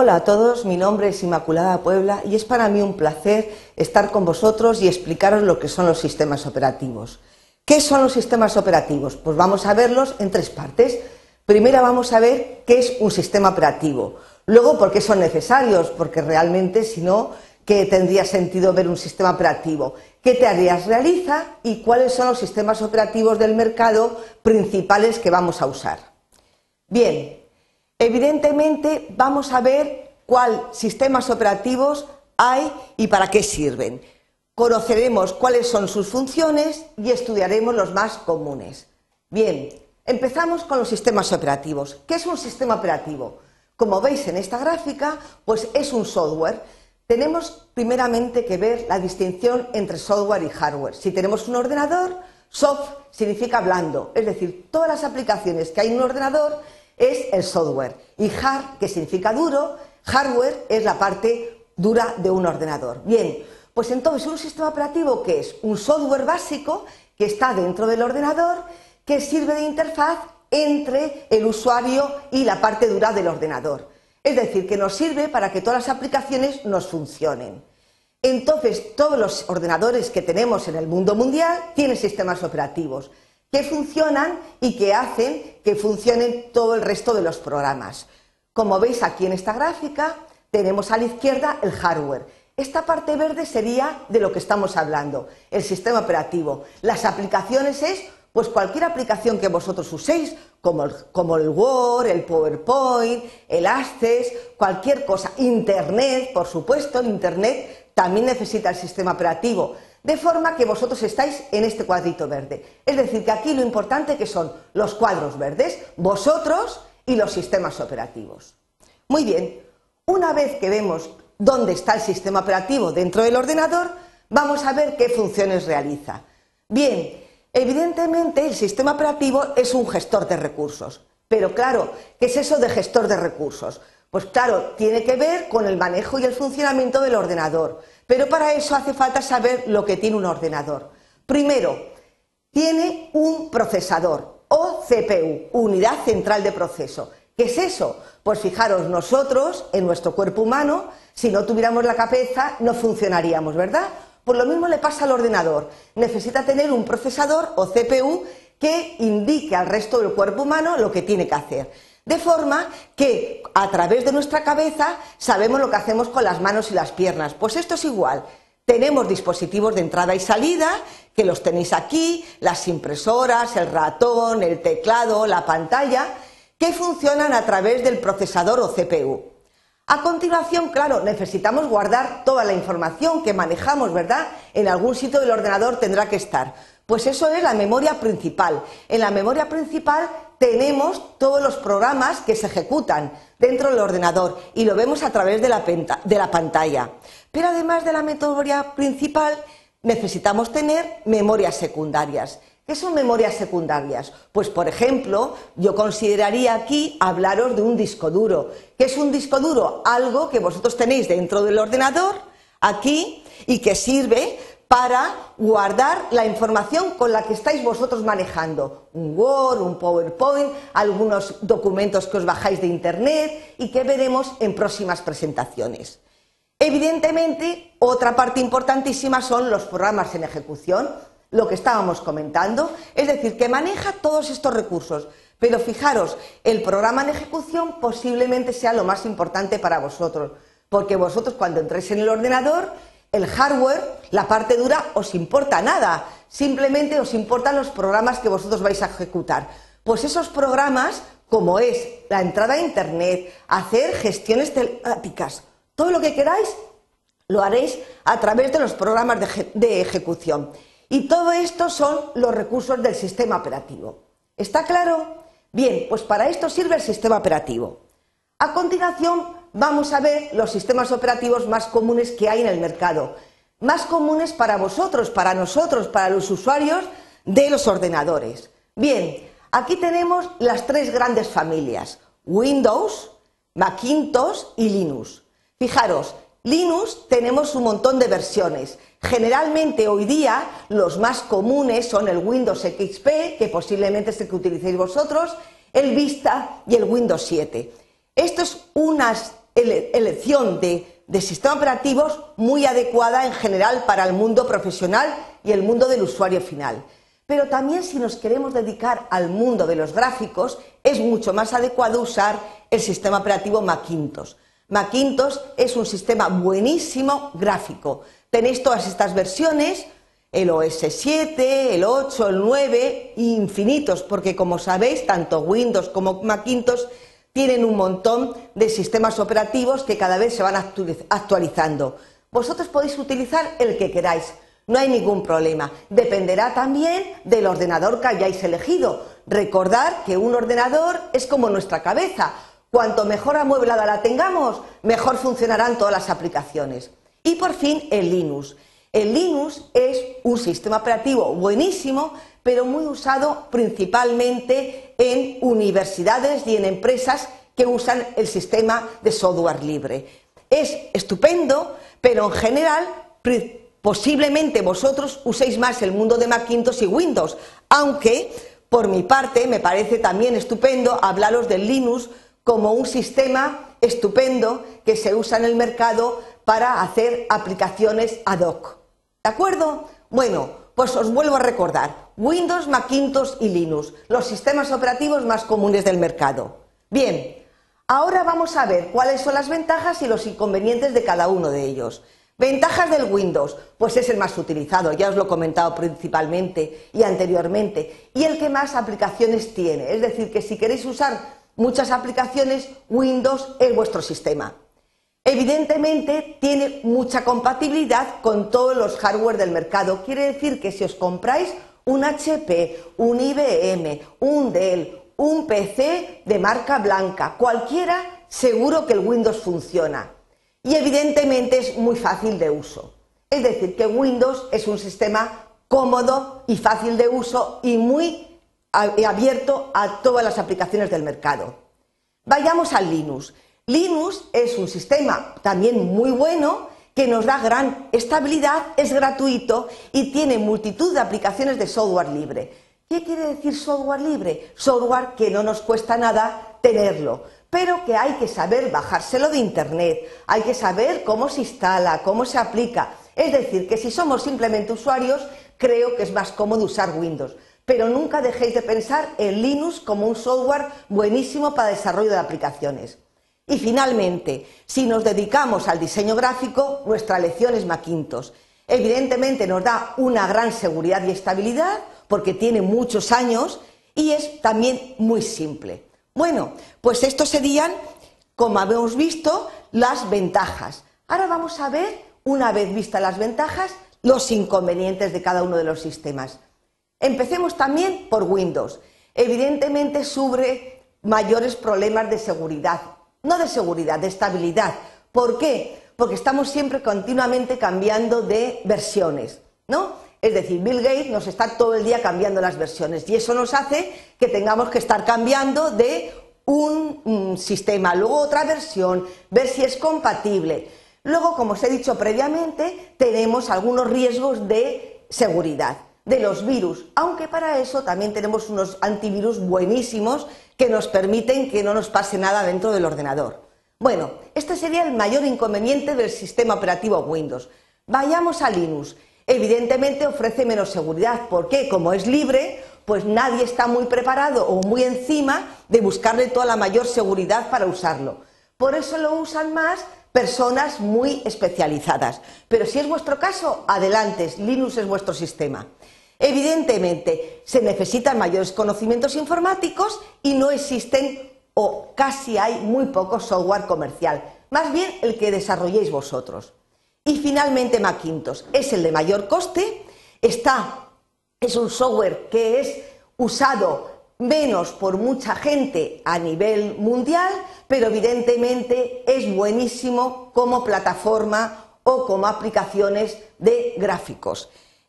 Hola a todos, mi nombre es Inmaculada Puebla y es para mí un placer estar con vosotros y explicaros lo que son los sistemas operativos. ¿Qué son los sistemas operativos? Pues vamos a verlos en tres partes. Primero vamos a ver qué es un sistema operativo. Luego, por qué son necesarios, porque realmente si no, ¿qué tendría sentido ver un sistema operativo? ¿Qué tareas realiza y cuáles son los sistemas operativos del mercado principales que vamos a usar? Bien, evidentemente vamos a ver cuáles sistemas operativos hay y para qué sirven. Conoceremos cuáles son sus funciones y estudiaremos los más comunes. Bien, empezamos con los sistemas operativos. ¿Qué es un sistema operativo? Como veis en esta gráfica, pues es un software. Tenemos primeramente que ver la distinción entre software y hardware. Si tenemos un ordenador, soft significa blando, es decir, todas las aplicaciones que hay en un ordenador es el software. Y hard, que significa duro, hardware es la parte dura de un ordenador. Bien, pues entonces un sistema operativo que es un software básico que está dentro del ordenador, que sirve de interfaz entre el usuario y la parte dura del ordenador. Es decir, que nos sirve para que todas las aplicaciones nos funcionen. Entonces, todos los ordenadores que tenemos en el mundo mundial tienen sistemas operativos que funcionan y que hacen que funcionen todo el resto de los programas. Como veis aquí en esta gráfica, tenemos a la izquierda el hardware. Esta parte verde sería de lo que estamos hablando, el sistema operativo. Las aplicaciones es pues cualquier aplicación que vosotros uséis, como el, como el, Word, el PowerPoint, el Access, cualquier cosa, Internet, por supuesto, el Internet también necesita el sistema operativo de forma que vosotros estáis en este cuadrito verde. Es decir, que aquí lo importante que son los cuadros verdes, vosotros y los sistemas operativos. Muy bien, una vez que vemos dónde está el sistema operativo dentro del ordenador, vamos a ver qué funciones realiza. Bien, evidentemente el sistema operativo es un gestor de recursos. Pero claro, ¿qué es eso de gestor de recursos? Pues claro, tiene que ver con el manejo y el funcionamiento del ordenador. Pero para eso hace falta saber lo que tiene un ordenador. Primero, tiene un procesador o CPU, unidad central de proceso. ¿Qué es eso? Pues fijaros, nosotros, en nuestro cuerpo humano, si no tuviéramos la cabeza, no funcionaríamos, ¿verdad? Pues lo mismo le pasa al ordenador. Necesita tener un procesador o CPU que indique al resto del cuerpo humano lo que tiene que hacer. De forma que a través de nuestra cabeza sabemos lo que hacemos con las manos y las piernas. Pues esto es igual. Tenemos dispositivos de entrada y salida, que los tenéis aquí, las impresoras, el ratón, el teclado, la pantalla, que funcionan a través del procesador o CPU. A continuación, claro, necesitamos guardar toda la información que manejamos, ¿verdad? En algún sitio del ordenador tendrá que estar. Pues eso es la memoria principal. En la memoria principal tenemos todos los programas que se ejecutan dentro del ordenador y lo vemos a través de la, de la pantalla. Pero además de la memoria principal, necesitamos tener memorias secundarias. ¿Qué son memorias secundarias? Pues, por ejemplo, yo consideraría aquí hablaros de un disco duro. ¿Qué es un disco duro? Algo que vosotros tenéis dentro del ordenador, aquí, y que sirve para guardar la información con la que estáis vosotros manejando. Un Word, un PowerPoint, algunos documentos que os bajáis de Internet y que veremos en próximas presentaciones. Evidentemente, otra parte importantísima son los programas en ejecución, lo que estábamos comentando, es decir, que maneja todos estos recursos. Pero fijaros, el programa en ejecución posiblemente sea lo más importante para vosotros, porque vosotros cuando entréis en el ordenador el hardware, la parte dura, os importa nada, simplemente os importan los programas que vosotros vais a ejecutar. Pues esos programas, como es la entrada a Internet, hacer gestiones telepáticas, todo lo que queráis, lo haréis a través de los programas de, de ejecución. Y todo esto son los recursos del sistema operativo. ¿Está claro? Bien, pues para esto sirve el sistema operativo. A continuación vamos a ver los sistemas operativos más comunes que hay en el mercado. Más comunes para vosotros, para nosotros, para los usuarios de los ordenadores. Bien, aquí tenemos las tres grandes familias, Windows, Macintosh y Linux. Fijaros, Linux tenemos un montón de versiones. Generalmente hoy día los más comunes son el Windows XP, que posiblemente es el que utilicéis vosotros, el Vista y el Windows 7. Esto es unas elección de, de sistemas operativos muy adecuada en general para el mundo profesional y el mundo del usuario final. Pero también si nos queremos dedicar al mundo de los gráficos, es mucho más adecuado usar el sistema operativo Macintosh. Macintosh es un sistema buenísimo gráfico. Tenéis todas estas versiones, el OS 7, el 8, el 9, infinitos, porque como sabéis, tanto Windows como Macintosh tienen un montón de sistemas operativos que cada vez se van actualizando. Vosotros podéis utilizar el que queráis, no hay ningún problema. Dependerá también del ordenador que hayáis elegido. Recordad que un ordenador es como nuestra cabeza. Cuanto mejor amueblada la tengamos, mejor funcionarán todas las aplicaciones. Y por fin el Linux. El Linux es un sistema operativo buenísimo, pero muy usado principalmente en universidades y en empresas que usan el sistema de software libre. Es estupendo, pero en general posiblemente vosotros uséis más el mundo de Macintosh y Windows, aunque por mi parte me parece también estupendo hablaros del Linux como un sistema estupendo que se usa en el mercado para hacer aplicaciones ad hoc. ¿De acuerdo? Bueno, pues os vuelvo a recordar, Windows, Macintosh y Linux, los sistemas operativos más comunes del mercado. Bien, ahora vamos a ver cuáles son las ventajas y los inconvenientes de cada uno de ellos. Ventajas del Windows, pues es el más utilizado, ya os lo he comentado principalmente y anteriormente, y el que más aplicaciones tiene. Es decir, que si queréis usar muchas aplicaciones, Windows es vuestro sistema. Evidentemente tiene mucha compatibilidad con todos los hardware del mercado. Quiere decir que si os compráis un HP, un IBM, un Dell, un PC de marca blanca, cualquiera, seguro que el Windows funciona. Y evidentemente es muy fácil de uso. Es decir, que Windows es un sistema cómodo y fácil de uso y muy abierto a todas las aplicaciones del mercado. Vayamos al Linux. Linux es un sistema también muy bueno que nos da gran estabilidad, es gratuito y tiene multitud de aplicaciones de software libre. ¿Qué quiere decir software libre? Software que no nos cuesta nada tenerlo, pero que hay que saber bajárselo de Internet, hay que saber cómo se instala, cómo se aplica. Es decir, que si somos simplemente usuarios, creo que es más cómodo usar Windows. Pero nunca dejéis de pensar en Linux como un software buenísimo para desarrollo de aplicaciones. Y finalmente, si nos dedicamos al diseño gráfico, nuestra lección es Macintosh. Evidentemente nos da una gran seguridad y estabilidad porque tiene muchos años y es también muy simple. Bueno, pues estos serían, como habíamos visto, las ventajas. Ahora vamos a ver, una vez vistas las ventajas, los inconvenientes de cada uno de los sistemas. Empecemos también por Windows. Evidentemente sufre mayores problemas de seguridad no de seguridad, de estabilidad. ¿Por qué? Porque estamos siempre continuamente cambiando de versiones, ¿no? Es decir, Bill Gates nos está todo el día cambiando las versiones y eso nos hace que tengamos que estar cambiando de un, sistema, luego otra versión, ver si es compatible. Luego, como os he dicho previamente, tenemos algunos riesgos de seguridad de los virus, aunque para eso también tenemos unos antivirus buenísimos que nos permiten que no nos pase nada dentro del ordenador. Bueno, este sería el mayor inconveniente del sistema operativo Windows. Vayamos a Linux. Evidentemente ofrece menos seguridad, porque como es libre, pues nadie está muy preparado o muy encima de buscarle toda la mayor seguridad para usarlo. Por eso lo usan más personas muy especializadas. Pero si es vuestro caso, adelante, Linux es vuestro sistema. Evidentemente, se necesitan mayores conocimientos informáticos y no existen o casi hay muy poco software comercial, más bien el que desarrolléis vosotros. Y finalmente Macintosh es el de mayor coste, está, es un software que es usado menos por mucha gente a nivel mundial, pero evidentemente es buenísimo como plataforma o como aplicaciones de gráficos.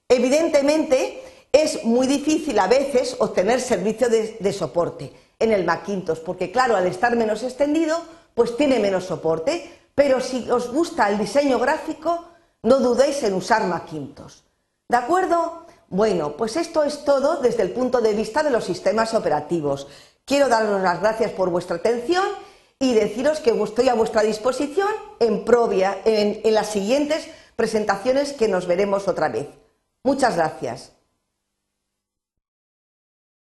Evidentemente, es muy difícil a veces obtener servicio de, soporte en el Macintosh, porque claro, al estar menos extendido, pues tiene menos soporte. Pero si os gusta el diseño gráfico, no dudéis en usar Macintosh. ¿De acuerdo? Bueno, pues esto es todo desde el punto de vista de los sistemas operativos. Quiero daros las gracias por vuestra atención y deciros que estoy a vuestra disposición en Provia, en, en las siguientes presentaciones que nos veremos otra vez. Muchas gracias.